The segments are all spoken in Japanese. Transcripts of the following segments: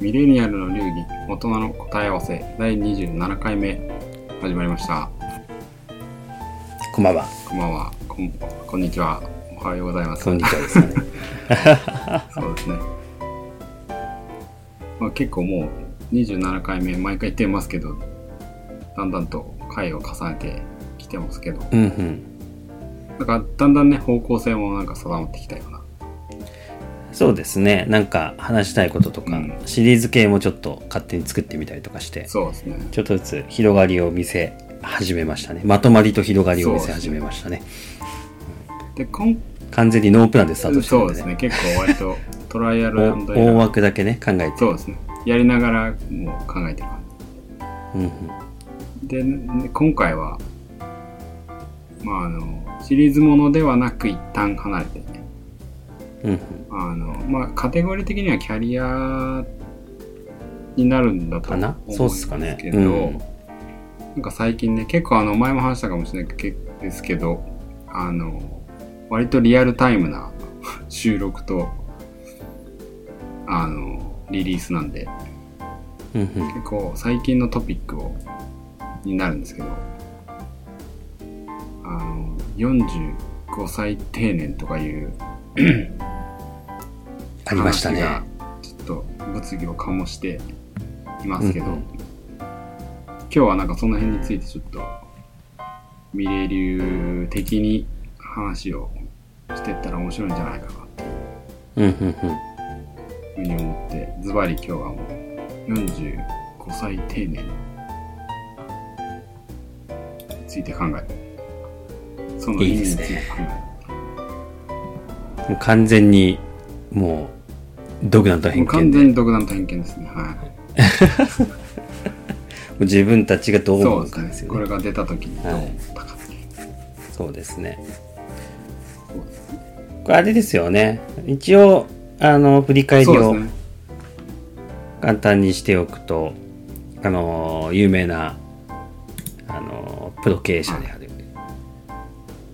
ミレニアルの流儀大人の答え合わせ第27回目始まりましたこんばんは。こんばんはこんこんにちはおはようございますこんにちはですね。そうですね、まあ、結構もう27回目毎回言ってますけどだんだんと回を重ねてきてますけどうんうん。なんかだんだんね方向性もなんか定まってきたようなそうですね。なんか話したいこととか、うんシリーズ系もちょっと勝手に作ってみたりとかして、そうですねちょっとずつ広がりを見せ始めましたね。まとまりと広がりを見せ始めましたね。で今完全にノープランでスタートしてるんでね。そうですね結構割とトライアル大枠だけね、考えて。そうですねやりながらもう考えてる感うんうん。じで、ね今回はまああのシリーズものではなく一旦離れて。あのまあカテゴリー的にはキャリアになるんだとかな？思そうっすかね。んですけど、うん。なんか最近ね結構あの前も話したかもしれないけですけどあの割とリアルタイムな 収録とあのリリースなんでうんうん。結構最近のトピックをになるんですけどあの45歳定年とかいう ありましたね。ちょっと物議を醸していますけど、うんうん今日はなんかその辺についてちょっとミレ流的に話をしてったら面白いんじゃないかなってうんうんうん。いうふうに思ってズバリ今日はもう45歳定年について考えるその意味について考えるもう完全に、もう、独断と偏見で、完全に独断と偏見ですねはい自分たちがどう思うそうですねかですよね。これが出た時にどう思ったかっていうそうですね。これあれですよね。一応、あの、振り返りを簡単にしておくと、あの、有名な、あの、プロ経営者である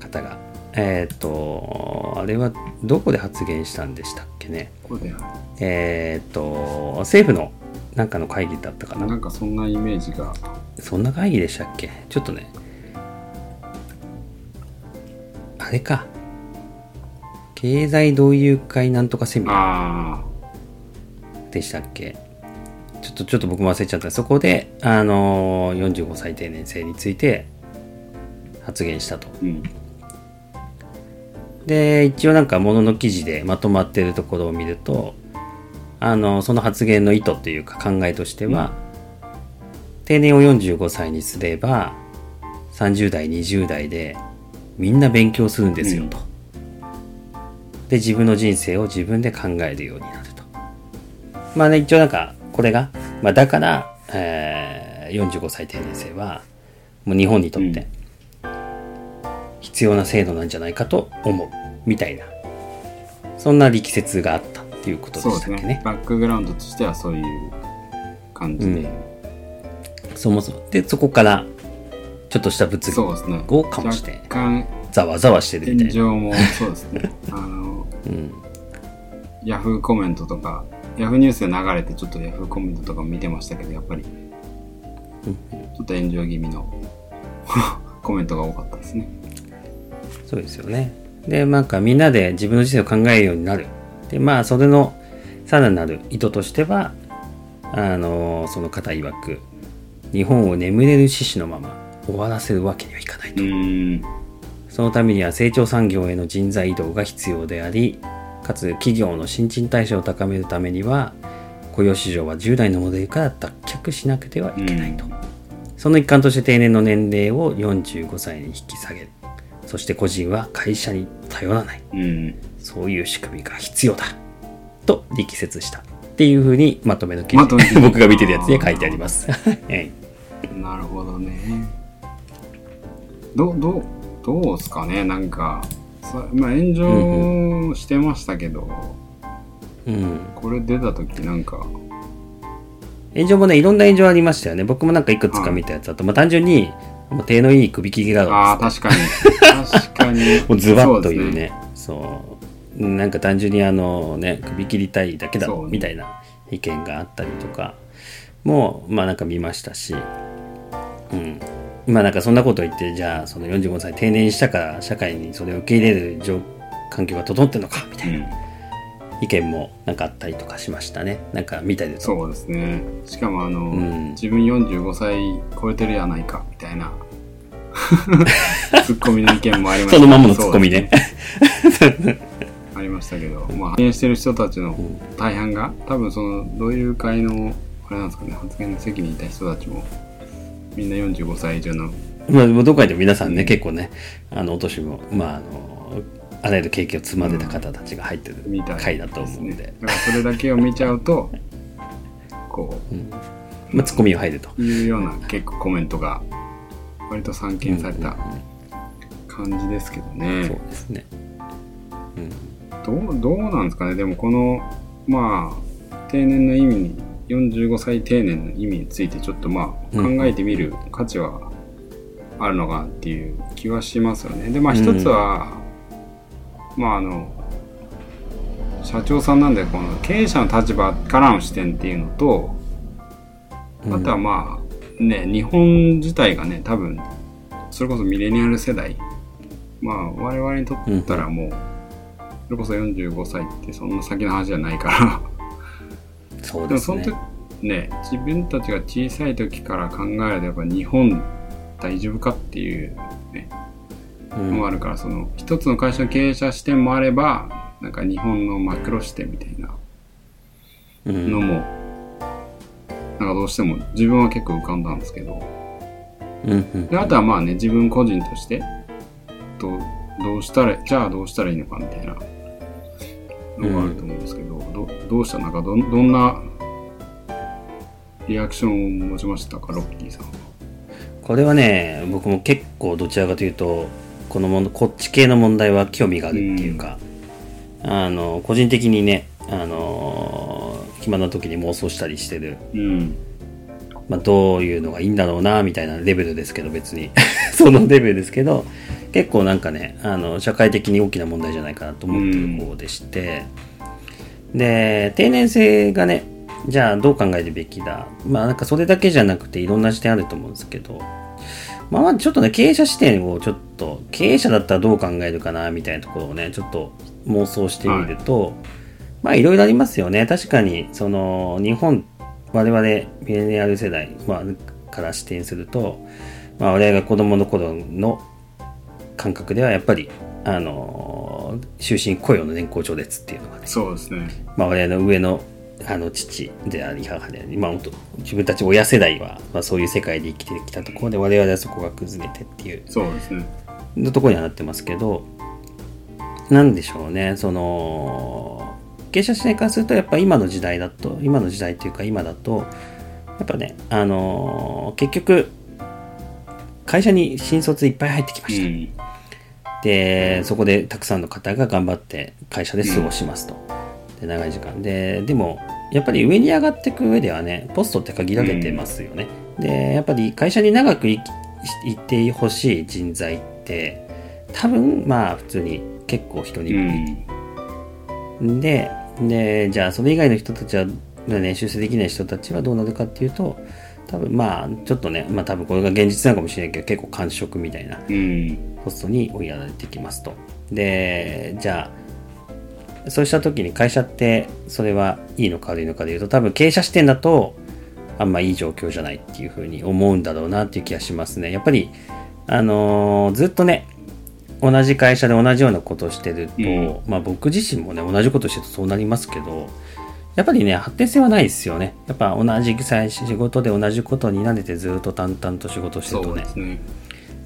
方が、えっ、と、あれはどこで発言したんでしたっけね？えっ、と、政府のなんかの会議だったかな？なんかそんなイメージがそんな会議でしたっけ？ちょっとね。あれか。経済同友会なんとかセミナー。あでしたっけ？ちょっとちょっと僕も忘れちゃったそこであのー45歳定年制について発言したとあうんで一応なんかものの記事でまとまってるところを見るとあのその発言の意図というか考えとしては、定年を45歳にすれば30代20代でみんな勉強するんですよと、で自分の人生を自分で考えるようになると。まあね一応なんかこれが、まあ、だから、えー45歳定年制はもう日本にとって必要な制度なんじゃないかと思う。みたいな。そんな力説があったっていうことでしたっけね。ね。バックグラウンドとしてはそういう感じで、うん。そもそも。でそこからちょっとした物議を醸して若干ざわざわしてるみたいな、炎上もそうですね。あのうん、ヤフーコメントとかヤフーニュースで流れてちょっとヤフーコメントとかも見てましたけどやっぱり。ちょっと炎上気味の コメントが多かったですねそうですよね。で、なんかみんなで自分の人生を考えるようになる。で、まあ、それのさらなる意図としては、あの、その方曰く、日本を眠れる獅子のまま終わらせるわけにはいかないうと。そのためには成長産業への人材移動が必要であり、かつ企業の新陳代謝を高めるためには、雇用市場は従来のモデルから脱却しなくてはいけないと。その一環として定年の年齢を45歳に引き下げる。そして個人は会社に頼らない。うんそういう仕組みが必要だ。と力説した。っていうふうにまとめの記事ま僕が見てるやつに書いてあります。はい なるほどねどどうどうですかねなんかさ、まあ、炎上してましたけど、うん。これ出た時なんか炎上もね、いろんな炎上ありましたよね。僕もなんかいくつか見たやつだと、まあ単純に、もう手のいい首切りだろうああ確かに。確かに。もうズバッというね。そうなんか単純にあのね首切りたいだけだね。みたいな意見があったりとかもまあなんか見ましたし、うん、まあなんかそんなこと言ってじゃあその45歳定年したから社会にそれを受け入れる状環境が整ってるのかみたいな意見もなんかあったりとかしましたね。なんか見たりと。そうですね。しかもあの、ん。自分45歳超えてるやないかみたいな。ツッコミの意見もありました。そのままのツッコミね。ありましたけど、まあ、発言してる人たちの大半が多分その同友会のあれなんですかね。発言の席にいた人たちもみんな45歳以上の。まあ、どこかでも皆さんね、結構ね、あの、お年も、まあ、あの、あらゆる経験を積まれた方たちが入ってるみたい回だと思うんで、だからそれだけを見ちゃうと こまあ、ツッコミが入ると。ういうような結構コメントが割と散見された感じですけどね、そうですね。どうどうなんですかね。でもこのまあ定年の意味に45歳定年の意味についてちょっとまあうん。考えてみる価値はあるのかなっていう気はしますよね。でまあ一つは、まああの社長さんなんでこの経営者の立場からの視点っていうのとあとはまあね日本自体がね多分それこそミレニアル世代まあ我々にとったらもう、それこそ45歳ってそんな先の話じゃないから。そうですね。でもその時。ね自分たちが小さい時から考えるとやっぱ日本大丈夫かっていうねうんのもあるからその一つの会社の経営者視点もあればなんか日本のマクロ視点みたいなうん。のも、なんかどうしても自分は結構浮かんだんですけど。うんうん。であとはまあね自分個人としてどうどうしたらじゃあどうしたらいいのかみたいなのがあると思うんですけど、どどうした？なんかどんどんなリアクションを持ちましたかロッキーさんは？これはね、僕も結構どちらかというと、このもの、こっち系の問題は興味があるっていうか、あの、個人的にね、あの、暇な時に妄想したりしてる。うん。まあ、どういうのがいいんだろうなみたいなレベルですけど別に。そのレベルですけど結構なんかねあの社会的に大きな問題じゃないかなと思ってる方でして、で定年制がねじゃあどう考えるべきだ。まあなんかそれだけじゃなくていろんな視点あると思うんですけどまあまあちょっとね経営者視点をちょっと経営者だったらどう考えるかなみたいなところをねちょっと妄想してみると、まあいろいろありますよね確かにその日本我々ミレニアル世代、まあ、から視点すると、まあ、我々が子供の頃の感覚ではやっぱりあの終身雇用の年功序列っていうのがね、そうですね。まあ、我々の上のあの父であり母であり、まあ、本当自分たち親世代は、まあ、そういう世界で生きてきたところで我々はそこが崩れてっていうそうですね。のところにはなってますけど、なんでしょうね、その、経営者視点からすると、やっぱ今の時代だと、今の時代っていうか今だと、やっぱね、あの結局、会社に新卒いっぱい入ってきまうした。ん。で、そこでたくさんの方が頑張って会社で過ごしますと。で、長い時間。で、でも、やっぱり上に上がっていく上ではね、ポストって限られてますよね。で、やっぱり会社に長くいいてほしい人材って、多分、まあ、普通に結構人にう無理。ん。で、で、じゃあそれ以外の人たちは、ね、修正できない人たちはどうなるかっていうと、多分まあ、ちょっとね、まあ多分これが現実なのかもしれないけど、結構感触みたいなうん。ポストに追いやられてきますと。で、じゃあ、そうした時に会社ってそれはいいのか悪いのかでいうと、多分経営者視点だと、あんまいい状況じゃないっていうふうに思うんだろうなっていう気がしますね。やっぱり、あのーずっとね、同じ会社で同じようなことをしてると、うんまあ僕自身もね、同じことしてるとそうなりますけど、やっぱりね、発展性はないですよね。やっぱ同じ仕事で同じことに慣れてずっと淡々と仕事してるとねね。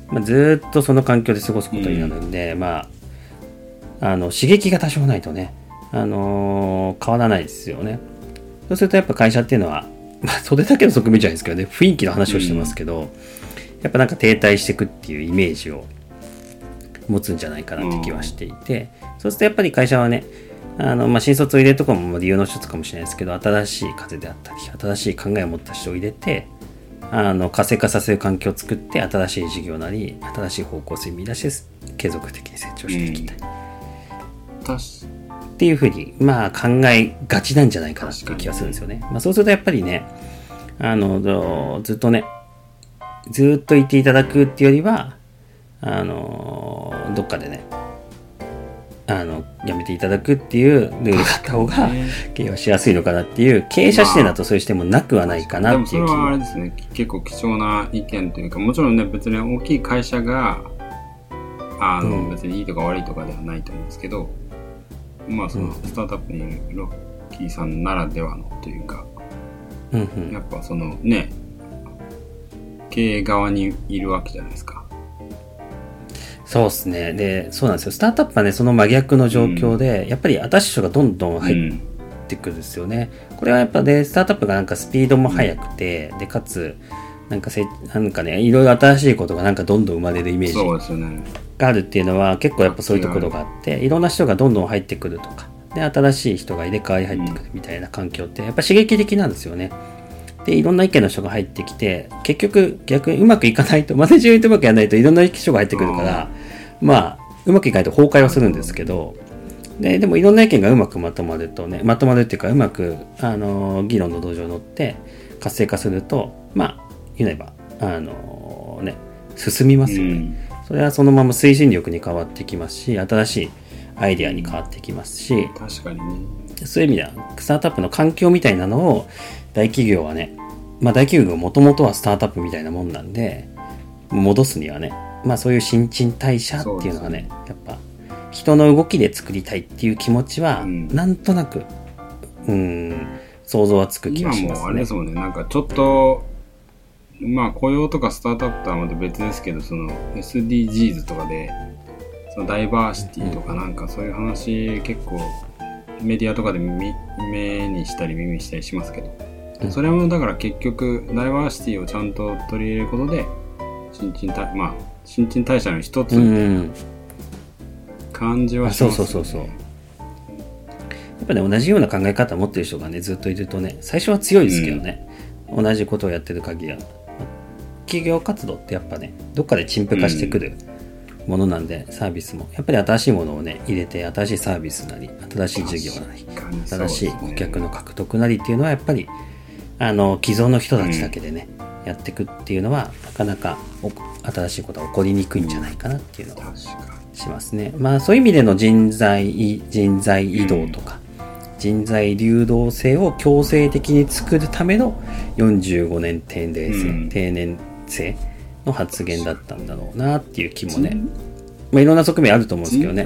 まあ、ずーっとその環境で過ごすことになるんで、まあ、あの刺激が多少ないとね、あのー変わらないですよね。そうするとやっぱ会社っていうのは、まあ、それだけの側面じゃないですけどね、雰囲気の話をしてますけど、やっぱなんか停滞していくっていうイメージを持つんじゃないかなって気はしていて、そうするとやっぱり会社はね、あのまあ、新卒を入れるところも理由の一つかもしれないですけど、新しい風であったり、新しい考えを持った人を入れて、あの活性化させる環境を作って新しい事業なり新しい方向性を見出して継続的に成長していきたい、たしっていうふうに、まあ考えがちなんじゃないかなっていう気がするんですよね。まあそうするとやっぱりね、あの、ずっとね、ずっといていただくっていうよりは、あの、どっかでね、あの、やめていただくっていうルールがあった方が、経営はしやすいのかなっていう、経営者視点だとそういう視点もなくはないかなっていう気でもそれはあれも。ですね結構貴重な意見というかもちろんね別に大きい会社があの、うん別にいいとか悪いとかではないと思うんですけどまあそのスタートアップにいるロッキーさんならではのというかうんうん。やっぱそのね経営側にいるわけじゃないですかそうですね。で、そうなんですよ。スタートアップはね、その真逆の状況で、やっぱり新しい人がどんどん入っうんてくるんですよね。これはやっぱね、スタートアップがなんかスピードも速くて、で、かつ、なんかせ、なんかね、いろいろ新しいことがなんかどんどん生まれるイメージそうですよねがあるっていうのは結構やっぱそういうところがあって、いろんな人がどんどん入ってくるとか、で、新しい人が入れ替わり入ってくるみたいな環境って、やっぱ刺激的なんですよね。で、いろんな意見の人が入ってきて、結局逆にうまくいかないと、マネジメントうまくやらないといろんな人が入ってくるから、まあ、うまくいかないと崩壊はするんですけど、で、でもいろんな意見がうまくまとまるとね、まとまるっていうか、うまく、あの、議論の土壌に乗って活性化すると、まあ、言えば、あの、ね、進みますよね。うんそれはそのまま推進力に変わってきますし、新しいアイデアに変わってきますし、確かにね。そういう意味では、スタートアップの環境みたいなのを大企業はね、まあ大企業がもともとはスタートアップみたいなもんなんで、戻すにはね、まあそういう新陳代謝っていうのがね、やっぱ人の動きで作りたいっていう気持ちは、うん。なんとなく、うん、想像はつく気今がしますね。もあれで。すもんね。なんかちょっとまあ雇用とかスタートアップとはまた別ですけどその SDGs とかでそのダイバーシティとかなんかそういう話結構メディアとかで見目にしたり耳にしたりしますけど、うんそれもだから結局ダイバーシティをちゃんと取り入れることで新陳代まあ新陳代謝の一つうん。感じはあそうしますよねそうそうそう。やっぱね、同じような考え方を持ってる人がね、ずっといるとね、最初は強いですけどね、同じことをやってる限りは。企業活動ってやっぱね、どっかで陳腐化してくるものなんで、サービスも。やっぱり新しいものをね、入れて、新しいサービスなり、新しい事業なり、ね。新しい顧客の獲得なりっていうのは、やっぱり、あの、既存の人たちだけでね、やっていくっていうのは、なかなかお新しいことは起こりにくいんじゃないかなっていうのはしますね。まあそういう意味での人材い人材移動とか、人材流動性を強制的に作るための45年定年制、うん。定年制の発言だったんだろうなっていう気もね、まあいろんな側面あると思うんですけどね。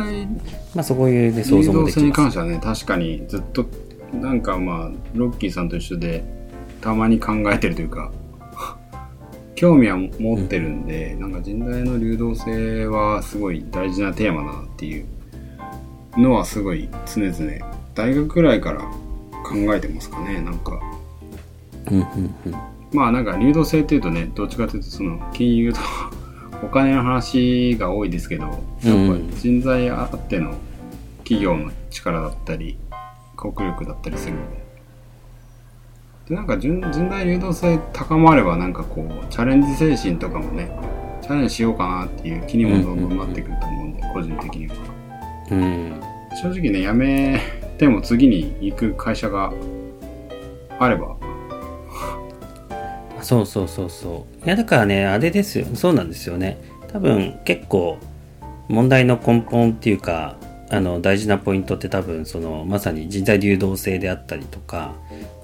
まあそこいうね想像も流動性にできます。関してはね確かにずっとなんかまあロッキーさんと一緒でたまに考えてるというか 興味は持ってるんで、なんか人材の流動性はすごい大事なテーマだなっていうのはすごい常々大学くらいから考えてますかねなんかうんうんうん。まあなんか流動性っていうとねどっちかというとその金融と お金の話が多いですけどやっぱ人材あっての企業の力だったり国力だったりするので。でなんか人人材流動性高まればなんかこうチャレンジ精神とかもねチャレンジしようかなっていう気にもどんどんなってくると思うんで、個人的には。うん。正直ね辞めても次に行く会社があればそうそうそうそう。いやだからね、あれですよ。そうなんですよね。多分結構問題の根本っていうか、あの大事なポイントって多分そのまさに人材流動性であったりとか、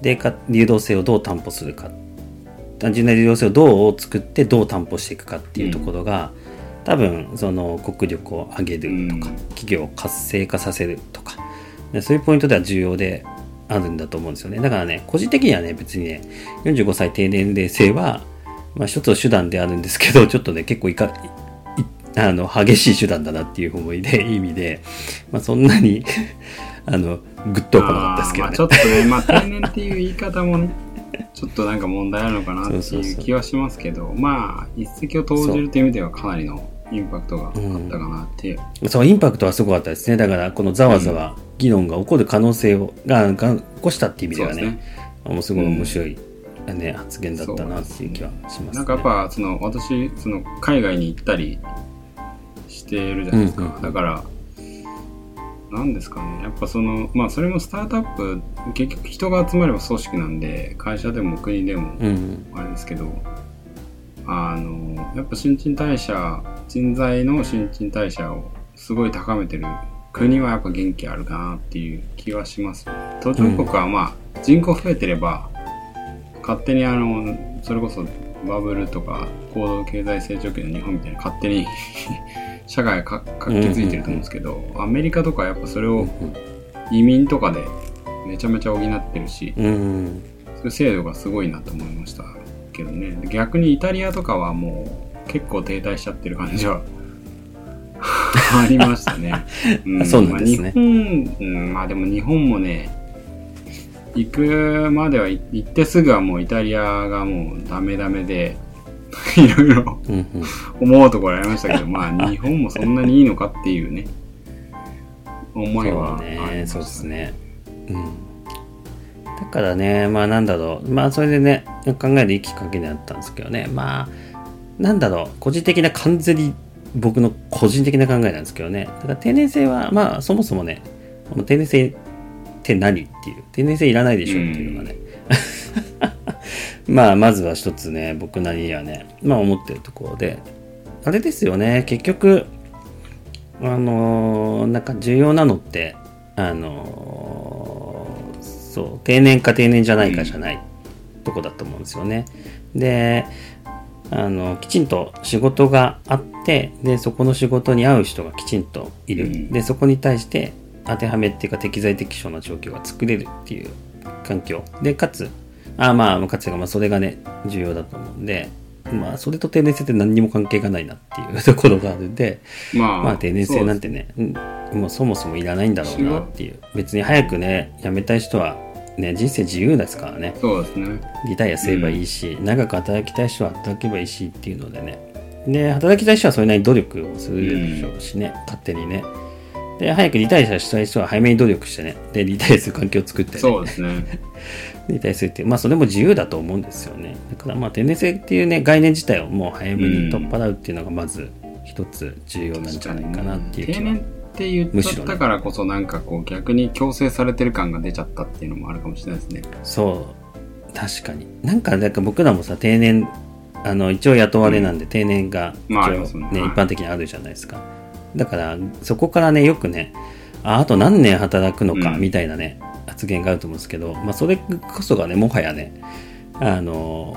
でか流動性をどう担保するか。人材流動性をどう作ってどう担保していくかっていうところが、多分その国力を上げるとか、うん企業を活性化させるとか、でそういうポイントでは重要であるんだと思うんですよね。だからね、個人的にはね、別にね、45歳定年齢制は、まあ一つの手段であるんですけど、ちょっとね、結構いか、いあの、激しい手段だなっていう思いで、意味で、まあそんなに、あの、グッとは来なかったですけどねまあちょ。っとね、まあ定年っていう言い方もね、ちょっとなんか問題あるのかなってそうそうそういう気はしますけど、まあ一石を投じるという意味ではかなりのインパクトがあったかなっていう。そう、インパクトはすごかったですね。だから、このざわざわ議論が起こる可能性を、が、が起こしたっていう意味ではね、そうですもうすごい面白い、ね、発言だったなっていう気はします、ね。なんかやっぱその私その海外に行ったりしてるじゃないですか、うんうんだからなんですかね。やっぱその、まあそれもスタートアップ、結局人が集まれば組織なんで、会社でも国でもうん。あれですけど、あの、やっぱ新陳代謝、人材の新陳代謝をすごい高めてる国はやっぱ元気あるかなっていう気はします。途上国はまあ人口増えてれば、勝手にあの、それこそバブルとか高度経済成長期の日本みたいに勝手に 社会がか活気づいてると思うんですけど、アメリカとかやっぱそれを移民とかでめちゃめちゃ補ってるし、そういう制度がすごいなと思いましたけどね。逆にイタリアとかはもう結構停滞しちゃってる感じはありましたね、あ そうなんですね。まあ、日本、うん、まあでも日本もね行くまではい行ってすぐはもうイタリアがもうダメダメで いろいろうんうん。思うところありましたけど まあ日本もそんなにいいのかっていうね思いはありましたねそうですね。うん。だからねまあなんだろう。まあそれでね考えるいいきっかけになったんですけどね。まあなんだろう。個人的な完全に僕の個人的な考えなんですけどね。だから定年制はまあそもそもねこの定年制って何っていう定年制いらないでしょっていうのがね、まあまずは一つね僕なりにはねまあ思ってるところで。あれですよね結局あのーなんか重要なのってあのーそう定年か定年じゃないかじゃないとこだと思うんですよね。であのきちんと仕事があってでそこの仕事に合う人がきちんといる、うん。でそこに対して当てはめっていうか適材適所な状況が作れるっていう環境。でかつあまあかつがまあそれがね重要だと思うんでまあそれと定年制って何にも関係がないなっていう ところがあるんでまあまあ定年制なんてね、うんもうそもそもいらないんだろうなっていう。別に早くね辞めたい人はね人生自由ですからね。そうですね。リタイアすればいいし、長く働きたい人は働けばいいしっていうのでね。で働きたい人はそれなりに努力をするでしょうしね、勝手にね。で早くリタイアしたい人は早めに努力してね。でリタイアする環境を作ってね。そうですね。リタイアするってまあそれも自由だと思うんですよね。だからまあ定年制っていうね概念自体をもう早めに取っ払うっていうのがまず一つ重要なんじゃないかなっていう気は。定年って言っちゃったからこそなんかこう逆に強制されてる感が出ちゃったっていうのもあるかもしれないですね。そう。確かに。なんかなんか僕らもさ定年あの一応雇われなんで定年が一まあね、ね。はい。一般的にあるじゃないですか。だからそこからねよくねああと何年働くのかうん。みたいなね、発言があると思うんですけど、まあ、それこそがねもはやねあの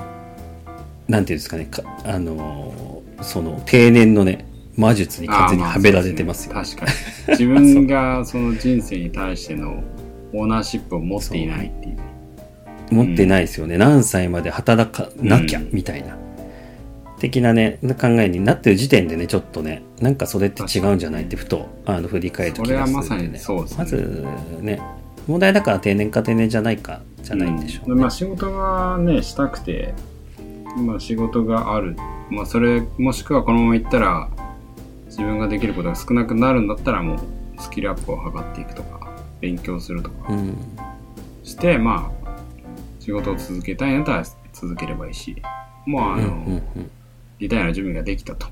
なんていうんですかねかあのその定年のね魔術に完全にはめられてますよ、すね。確かに。自分がその人生に対してのオーナーシップを持っていないっていう。持ってないですよね、何歳まで働かなきゃうん。みたいな、的なね考えになってる時点でねちょっとねなんかそれって違うんじゃないってふとあの振り返る気がするんで、ね、それはまさにそうですね。まずね問題だから定年か定年じゃないかじゃないんでしょう、うん。まあ仕事がねしたくてまあ仕事がある。まあそれもしくはこのままいったら自分ができることが少なくなるんだったらもうスキルアップを図っていくとか勉強するとか。うん。してまあ仕事を続けたいんだったら続ければいいしもうあの、うんうんうん。リタイアの準備ができたと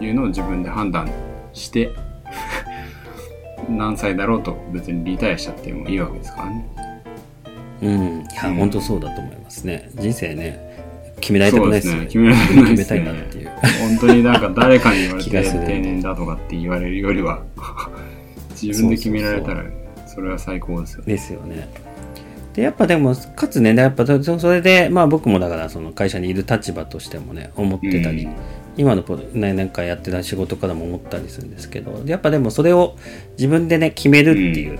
いうのを自分で判断して 何歳だろうと別にリタイアしちゃってもいいわけですからね。うん、いや、うん。本当そうだと思いますね。人生ね、決められたくないですね。決められたくないですね決めたいなっていう。本当になんか誰かに言われて 定年だとかって言われるよりは 自分で決められたらそれは最高ですよね。ですよね。で、やっぱでも、かつね、やっぱそそれで、まあ僕もだからその会社にいる立場としてもね、思ってたり、うん今のポね、なんかやってた仕事からも思ったりするんですけど、やっぱでもそれを自分でね、決めるっていう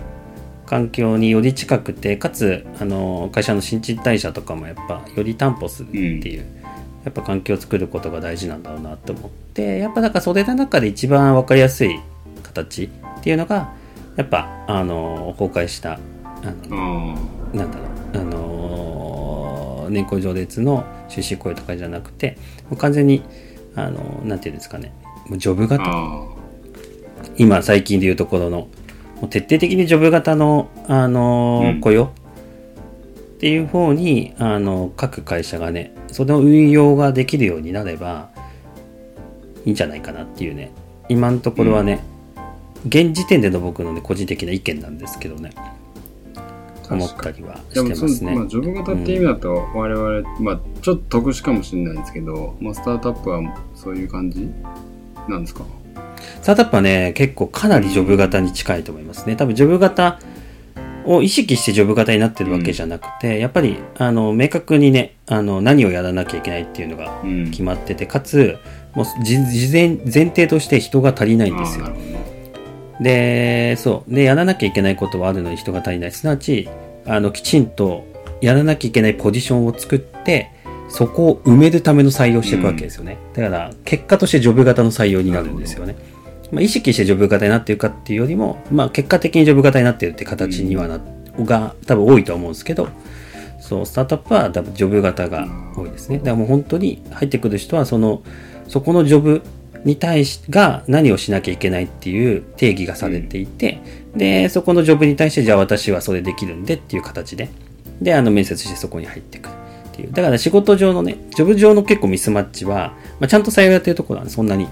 環境により近くて、かつ、あの、会社の新陳代謝とかもやっぱより担保するっていう、やっぱ環境を作ることが大事なんだろうなと思って、やっぱだからそれの中で一番分かりやすい形っていうのが、やっぱ、あの、公開した、あの、あなんだろう、あのー年功序列の出資雇用とかじゃなくて、もう完全に、あのーなんていうんですかね、もうジョブあ型、あ今最近でいうところの、もう徹底的にジョブ型の、あの雇用？っていう方に、あの各会社がね、その運用ができるようになればいいんじゃないかなっていうね、今のところはね、現時点での僕のね個人的な意見なんですけどね。思ったりはしてますね。まあ、ジョブ型っていう意味だと、我々、うん、まあ、ちょっと特殊かもしれないですけど、まあ、スタートアップはそういう感じなんですか？スタートアップはね、結構かなりジョブ型に近いと思いますね。多分ジョブ型を意識してジョブ型になってるわけじゃなくて、うん、やっぱり、あの、明確にね、あの、何をやらなきゃいけないっていうのが決まってて、うん、かつ、もう事前、前提として人が足りないんですよ。で、そう。で、やらなきゃいけないことはあるのに人が足りない。すなわち、あの、きちんとやらなきゃいけないポジションを作って、そこを埋めるための採用していくわけですよね。うん、だから、結果としてジョブ型の採用になるんですよね。まあ、意識してジョブ型になっているかっていうよりも、まあ、結果的にジョブ型になっているって形にはな、うん、が多分多いと思うんですけど、そう、スタートアップは多分ジョブ型が多いですね。だからもう本当に入ってくる人は、その、そこのジョブに対しが何をしなきゃいけないっていう定義がされていて、うん、で、そこのジョブに対して、じゃあ私はそれできるんでっていう形で、で、あの、面接してそこに入ってくるっていう。だから仕事上のね、ジョブ上の結構ミスマッチは、まあ、ちゃんと採用やってるところはそんなに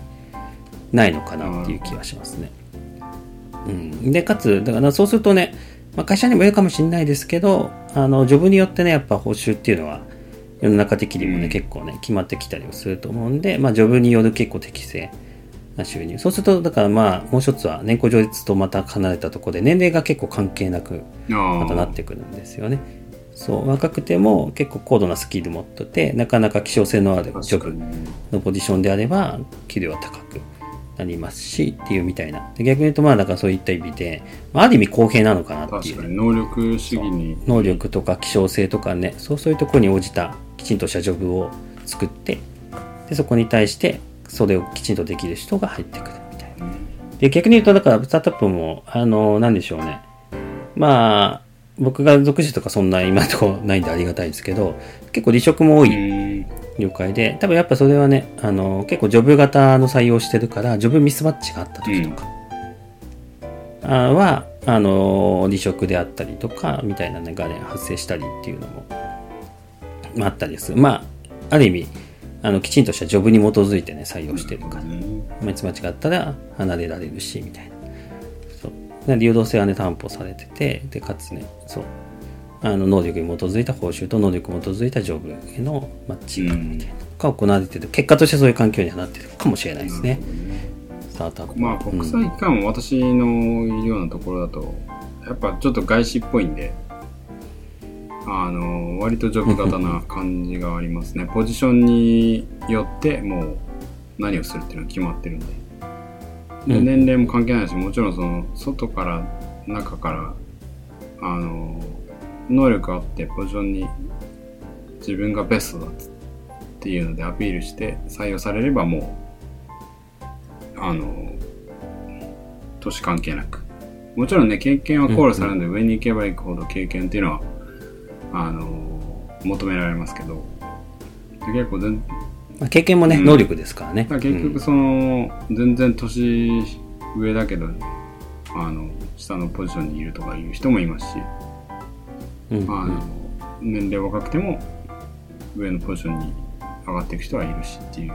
ないのかなっていう気がしますね。うん。で、かつ、だからそうするとね、まあ、会社にもいるかもしれないですけど、あの、ジョブによってね、やっぱ報酬っていうのは、世の中的にもね、結構ね、決まってきたりもすると思うんで、まあ、ジョブによる結構適正な収入。そうすると、だからまあ、もう一つは年功序列とまた離れたところで、年齢が結構関係なく、またなってくるんですよね。そう、若くても結構高度なスキル持ってて、なかなか希少性のあるジョブのポジションであれば、給料は高くなりますし、っていうみたいな。で逆に言うと、まあ、だからそういった意味で、まあ、ある意味公平なのかなっていう。確かに、能力主義に。能力とか希少性とかね、そうそういうところに応じたきちんとしたジョブを作ってでそこに対してそれをきちんとできる人が入ってくるみたいな。で逆に言うとだからスタートアップもあの何でしょうねまあ僕が属してとかそんな今のところないんでありがたいですけど結構離職も多い業界で多分やっぱそれはねあの結構ジョブ型の採用してるからジョブミスマッチがあった時とか、うん、はあの離職であったりとかみたいなねがね発生したりっていうのもあったりする。まあ、ある意味、あの、きちんとしたジョブに基づいてね、採用してるから。まあ、いつ間違ったら離れられるし、みたいな。そう。流動性はね、担保されてて、で、かつね、そう。あの、能力に基づいた報酬と能力に基づいたジョブへのマッチングみたいなが行われてる。結果としてそういう環境にはなってるかもしれないですね。スタートアップ。まあ、国際機関も私のいるようなところだと、やっぱちょっと外資っぽいんで、あの割とジョブ型な感じがありますねポジションによってもう何をするっていうのは決まってるんでで年齢も関係ないしもちろんその外から中からあの能力あってポジションに自分がベストだっていうのでアピールして採用されればもうあの年関係なく。もちろんね経験は考慮されるんで、上に行けば行くほど経験っていうのはあの求められますけど。結構全まあ、経験もね、うん、能力ですからね。結局その、うん、全然年上だけどあの下のポジションにいるとかいう人もいますし、うん、あの年齢若くても上のポジションに上がっていく人はいるしっていう。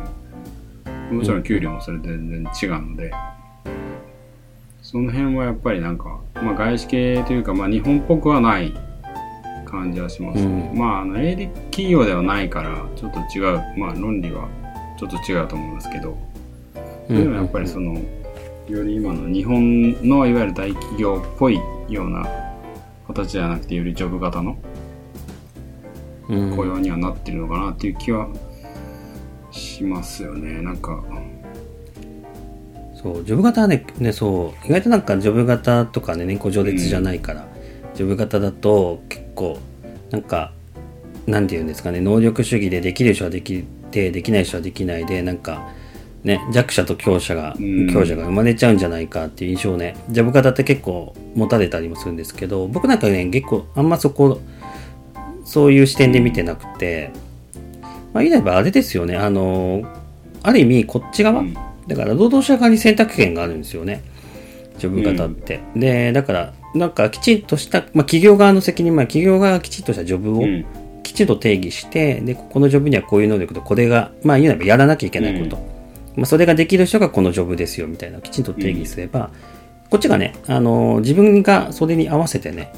もちろん給料もそれで全然違うので、その辺はやっぱりなんか、まあ、外資系というか、まあ、日本っぽくはない感じはします。ね、うん、まああの営利企業ではないからちょっと違う。まあ論理はちょっと違うと思いますけど。でもやっぱりその、より今の日本のいわゆる大企業っぽいような形じゃなくてよりジョブ型の雇用にはなってるのかなっていう気はしますよね。なんか。そうジョブ型はねねそう。意外となんかジョブ型とかね年功序列じゃないから、うんジョブ型だと結構なんかなんて言うんですかね能力主義でできる人はできてできない人はできないでなんかね弱者と強者が強者が生まれちゃうんじゃないかっていう印象をねジョブ型って結構持たれたりもするんですけど僕なんかね結構あんまそこそういう視点で見てなくてまあ言えばあれですよねあのある意味こっち側だから労働者側に選択権があるんですよねジョブ型って、でだからなんかきちんとした、まあ、企業側の責任、まあ、企業側がきちんとしたジョブをきちんと定義して、うん、で、このジョブにはこういう能力と、これが、まあ、言うならやらなきゃいけないこと。うん、まあ、それができる人がこのジョブですよ、みたいな、きちんと定義すれば、こっちがね、あの自分がそれに合わせてね、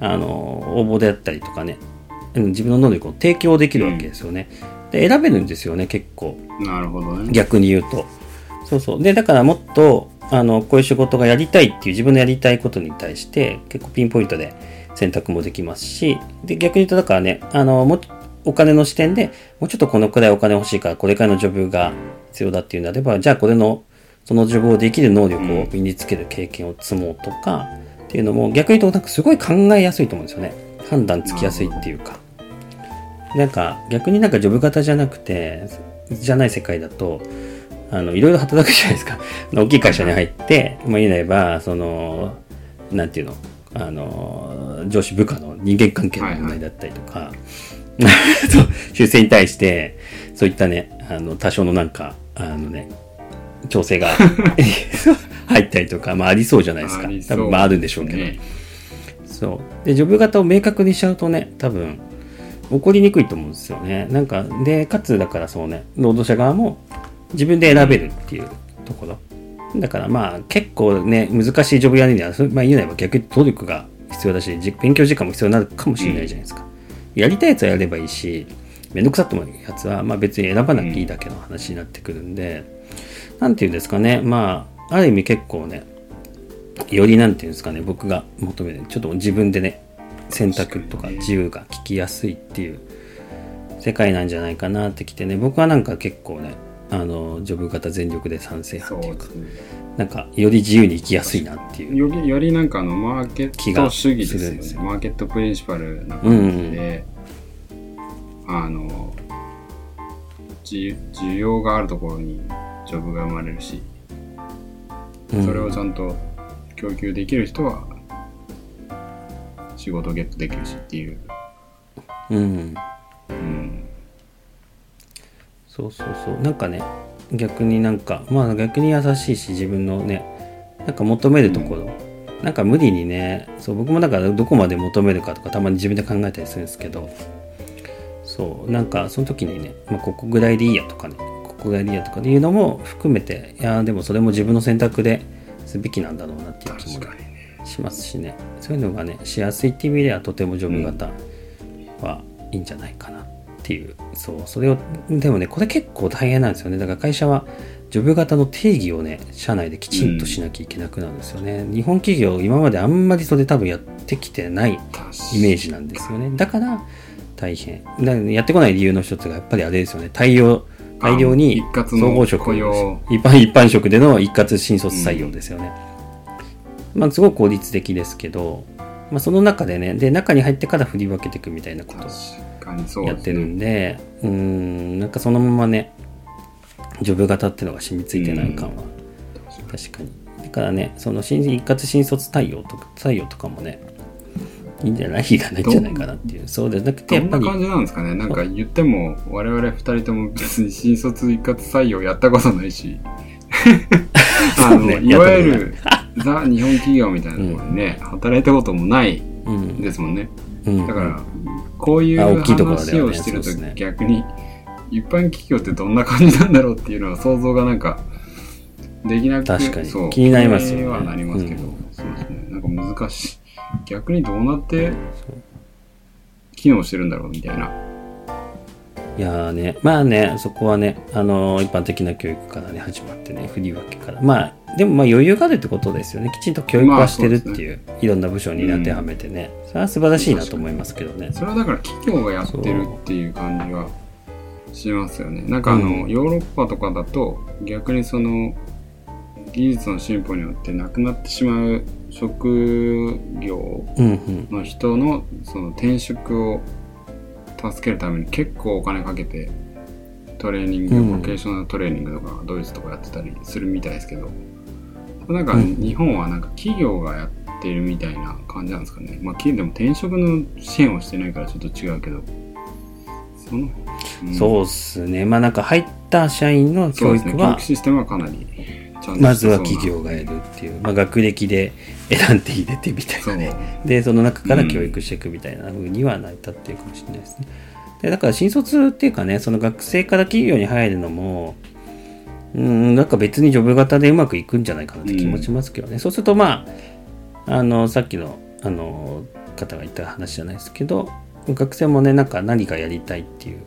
あの応募であったりとかね、うん自分の能力を提供できるわけですよね。で、選べるんですよね、結構。なるほどね。逆に言うと。そうそう。で、だからもっと、あの、こういう仕事がやりたいっていう自分のやりたいことに対して、結構ピンポイントで選択もできますし、で、逆に言うと、だからね、あの、もう、お金の視点で、もうちょっとこのくらいお金欲しいから、これくらいのジョブが必要だっていうんであれば、じゃあこれの、そのジョブをできる能力を身につける経験を積もうとか、っていうのも、逆に言うと、なんかすごい考えやすいと思うんですよね。判断つきやすいっていうか。なんか逆になんかジョブ型じゃなくてじゃない世界だとあのいろいろ働くじゃないですか 大きい会社に入ってまあ言えればそのなんていうの？あの上司部下の人間関係の問題だったりとか、そう修正に対してそういったねあの多少のなんかあのね調整が 入ったりとか、まあ、ありそうじゃないですか。多分まああるんでしょうけど、ね。そう。でジョブ型を明確にしちゃうとね多分起こりにくいと思うんですよね。なんかでかつだからそうね労働者側も自分で選べるっていうところ。だからまあ結構ね難しいジョブやるにはまあ言えないば逆に努力が必要だしじ勉強時間も必要になるかもしれないじゃないですか、やりたいやつはやればいいしめんどくさって思うやつはまあ別に選ばなくていいだけの話になってくるんで、なんていうんですかね。まあある意味結構ねよりなんていうんですかね僕が求めるちょっと自分でね選択とか自由が聞きやすいっていう世界なんじゃないかなってきてね。僕はなんか結構ねあのジョブ型全力で賛成そ派っていうかね。なんかより自由に生きやすいなっていうより、よりなんかあの、マーケット主義ですよね。マーケットプリンシパルな感じで、あの、需需要があるところにジョブが生まれるし、うん。それをちゃんと供給できる人は、仕事をゲットできるしっていう。うん。うん。そうそうそう。なんかね逆になんかまあ逆に優しいし自分のねなんか求めるところ、なんか無理にねそう僕もだからどこまで求めるかとかたまに自分で考えたりするんですけどそうなんかその時にね、まあ、ここぐらいでいいやとかねここぐらいでいいやとかっていうのも含めていやでもそれも自分の選択ですべきなんだろうなっていう気も。しますしね。そういうのがねしやすいっていう意味ではとてもジョブ型はいいんじゃないかなっていう、そうそれをでもねこれ結構大変なんですよね。だから会社はジョブ型の定義をね社内できちんとしなきゃいけなくなるんですよね、日本企業今まであんまりそれ多分やってきてないイメージなんですよね。だから大変。やってこない理由の一つがやっぱりあれですよね。対応大量に一括の総合職一般一般職での一括新卒採用ですよね、まあすごく効率的ですけど、まあ、その中でねで中に入ってから振り分けていくみたいなことをやってるんでうーんなんかそのままねジョブ型っていうのが染みついてない感は。確かに。だからねその新一括新卒採用とか採用とかもねいいんじゃない？いらないんじゃないかなっていう。そうじゃなくてやっぱりどんな感じなんですかね？なんか言っても我々二人とも別に新卒一括採用やったことないし。あの、ねいわゆるザ日本企業みたいなところにね、働いたこともないうんですもんね。うん。だからこういう話をしてると逆に一般企業ってどんな感じなんだろうっていうのは想像がなんかできなくて確かに。そう気になりますよね。気にはなりますけど、うん。そうですね。なんか難しい逆にどうなって機能してるんだろうみたいないやーね、まあね、そこはね、あのー一般的な教育からね、始まってね、振り分けから。まあ、でもまあ余裕があるってことですよね。きちんと教育はしてるっていう、いろんな部署に当てはめてね。それは素晴らしいなと思いますけどね。それはだから企業がやってるっていう感じはしますよねなんかあの、うんヨーロッパとかだと逆にその技術の進歩によってなくなってしまう職業。の人のその転職を助けるために結構お金かけてトレーニング、うん。ボケーショナルトレーニングとかドイツとかやってたりするみたいですけどなんかうん。日本はなんか企業がやってるみたいな感じなんですかね。まあ企業でも転職の支援をしてないからちょっと違うけど。その、うん。そうっすね。まあなんか入った社員のそうですね。教教育は育、システムはかなりまずは企業がやるっていう、まあ学歴で選んで入れてみたいなね。で、その中から教育していくみたいな風には成り立ってるかもしれないですね。で、だから新卒っていうかね、その学生から企業に入るのも、うん、なんか別にジョブ型でうまくいくんじゃないかなって気もしますけどね。そうするとまあ、あの、さっきの、あの、方が言った話じゃないですけど、学生もね、なんか何かやりたいっていう、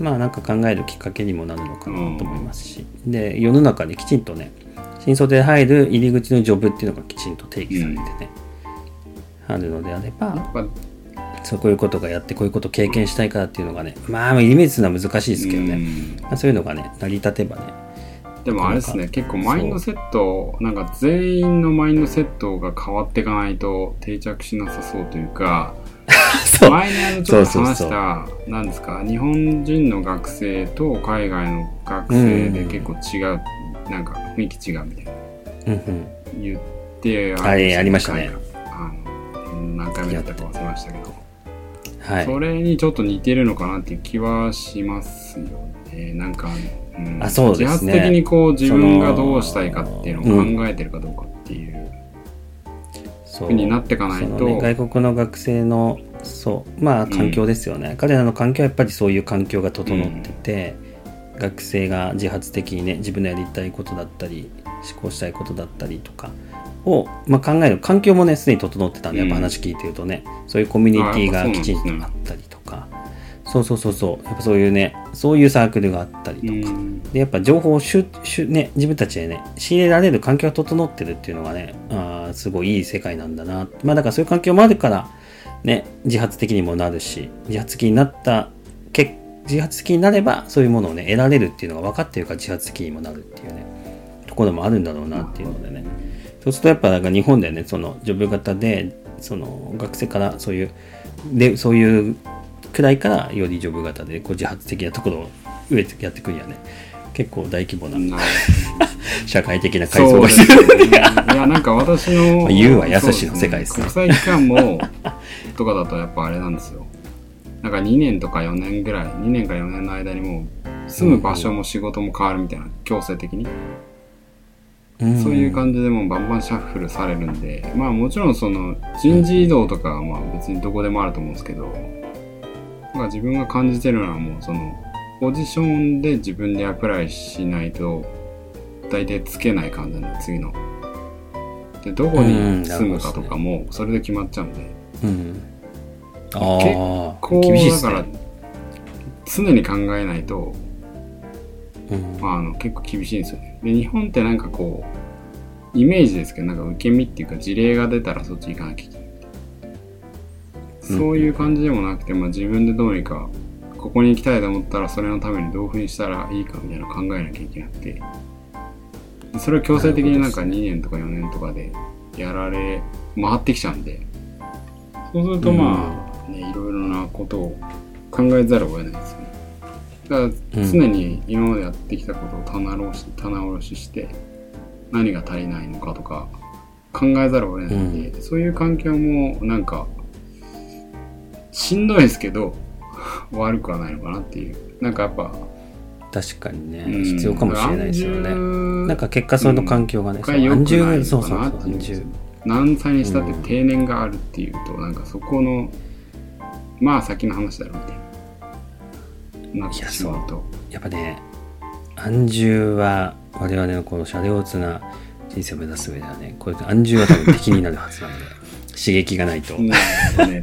まあなんか考えるきっかけにもなるのかなと思いますし、で、世の中できちんとね、新卒で入る入り口のジョブっていうのがきちんと定義されてね、あるのであれば、そうこういうことがやってこういうことを経験したいからっていうのがねまあイメージするのは難しいですけどね、うん。まあ、そういうのがね成り立てばねでもあれですね結構マインドセットなんか全員のマインドセットが変わっていかないと定着しなさそうというか そう。前にあのちょっとそうそうそう。話したなんですか日本人の学生と海外の学生で結構違う、なんか雰囲気違うみたいな。うんうん。言ってはいありましたね。あの何回目だったか忘れましたけど、はい。それにちょっと似てるのかなっていう気はしますよね。なんか、うん。あそうですね。自発的にこう自分がどうしたいかっていうのを考えてるかどうかっていう。そう。ふうになっていかないと、ね、外国の学生のそう。まあ環境ですよね、彼らの環境はやっぱりそういう環境が整ってて、学生が自発的にね自分のやりたいことだったり思考したいことだったりとかを、まあ、考える環境もねすでに整ってたんでやっぱ話聞いてるとね、そういうコミュニティがきちんとあったりとか。そうそうそうそう。やっぱそういうねそういうサークルがあったりとか、うん。でやっぱ情報をしゅしゅ、ね、自分たちでね仕入れられる環境が整ってるっていうのがねあーすごいいい世界なんだな。まあだからそういう環境もあるからね自発的にもなるし自発的になったけ自発的になればそういうものをね得られるっていうのが分かってるから自発的にもなるっていうねところもあるんだろうなっていうのでねそうするとやっぱなんか日本でねそのジョブ型でその学生からそういうでそういうくらいからよりジョブ型でこう自発的なところを上でやってくるにはね結構大規模なな 社会的な改造がです必要ね。いや、なんか私の。まあ言うは優しの世界ですね国際機関も、とかだとやっぱあれなんですよ。なんか2年とか4年ぐらい、2年か4年の間にもう、住む場所も仕事も変わるみたいな、強制的に。うんそういう感じでもうバンバンシャッフルされるんで、まあもちろんその人事異動とかはまあ別にどこでもあると思うんですけど、なんか自分が感じてるのはもうその、ポジションで自分でアプライしないと、大体つけない感じなんで、次の。で、どこに住むかとかも、それで決まっちゃうんで、うんああこう、厳しいっすだからね、常に考えないと、うん。まあ、あの結構厳しいんですよね。で、日本ってなんかこう、イメージですけど、なんか受け身っていうか事例が出たらそっち行かなきゃいけない。そういう感じでもなくて、まあ自分でどうにか、ここに行きたいと思ったらそれのためにどういうふうにしたらいいかみたいなのを考えなきゃいけなくて、でそれを強制的になんか2年とか4年とかでやられ、回ってきちゃうんで、そうするとまあ、ね、いろいろなことを考えざるを得ないですよね。だから常に今までやってきたことを棚卸し棚卸しして何が足りないのかとか考えざるを得ないんで、そういう環境もなんかしんどいですけど悪くはないのかなっていう。なんかやっぱ、確かにね。うん。必要かもしれないですよね。安なんか結果その環境がね、そうが良くないのかなそうそう安住。何歳にしたって定年があるっていうと、なんかそこのまあ先の話だろうみたいな。なってしまうと。やっぱね安住は我々のこの車両通な人生を目指す上ではねこれ安住は多分敵になるはずなんで 刺激がないと、ね確かにね。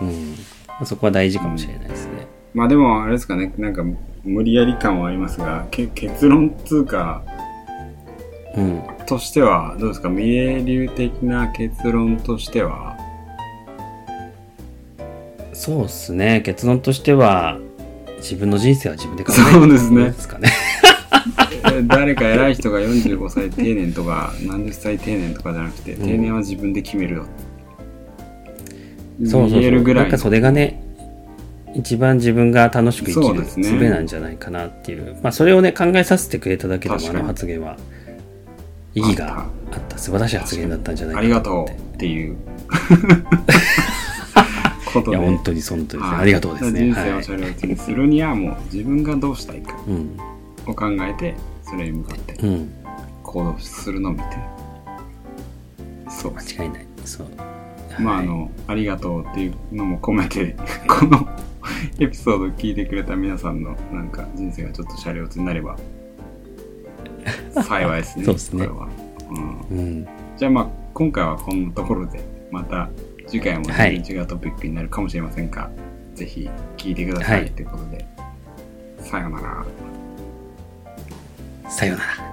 うん、そこは大事かもしれないですね、まあでもあれですかねなんか無理やり感はありますがけ結論つうかうん、としてはどうですか？ミレ流的な結論としてはそうですね。結論としては自分の人生は自分で考えそうですかね。え 誰か偉い人が45歳定年とか何十歳定年とかじゃなくて、ん。定年は自分で決めるよそうそうそう。ないんかそれがね一番自分が楽しく生きる術なんじゃないかなっていう。まあそれをね考えさせてくれただけでもあの発言は意義があった。素晴らしい発言だったんじゃないあかなって。りがとうっていう ことで。いや本当に本当に。ですねはい。ありがとうですね。はい。人生を車両通にするにはもう自分がどうしたいかうんを考えてそれに向かってうん。行動するのみたいなそう。間違いない。そう。まああはいのありがとうっていうのも込めて このエピソード聞いてくれた皆さんのなんか人生がちょっとシャレオツになれば 幸いですね。そうですね。これは。うん。うん。じゃあまあ今回はこんなところでまた次回もはい。全然違うトピックになるかもしれませんが、ぜひ聞いてください、はい。ということで。さようなら。さようなら。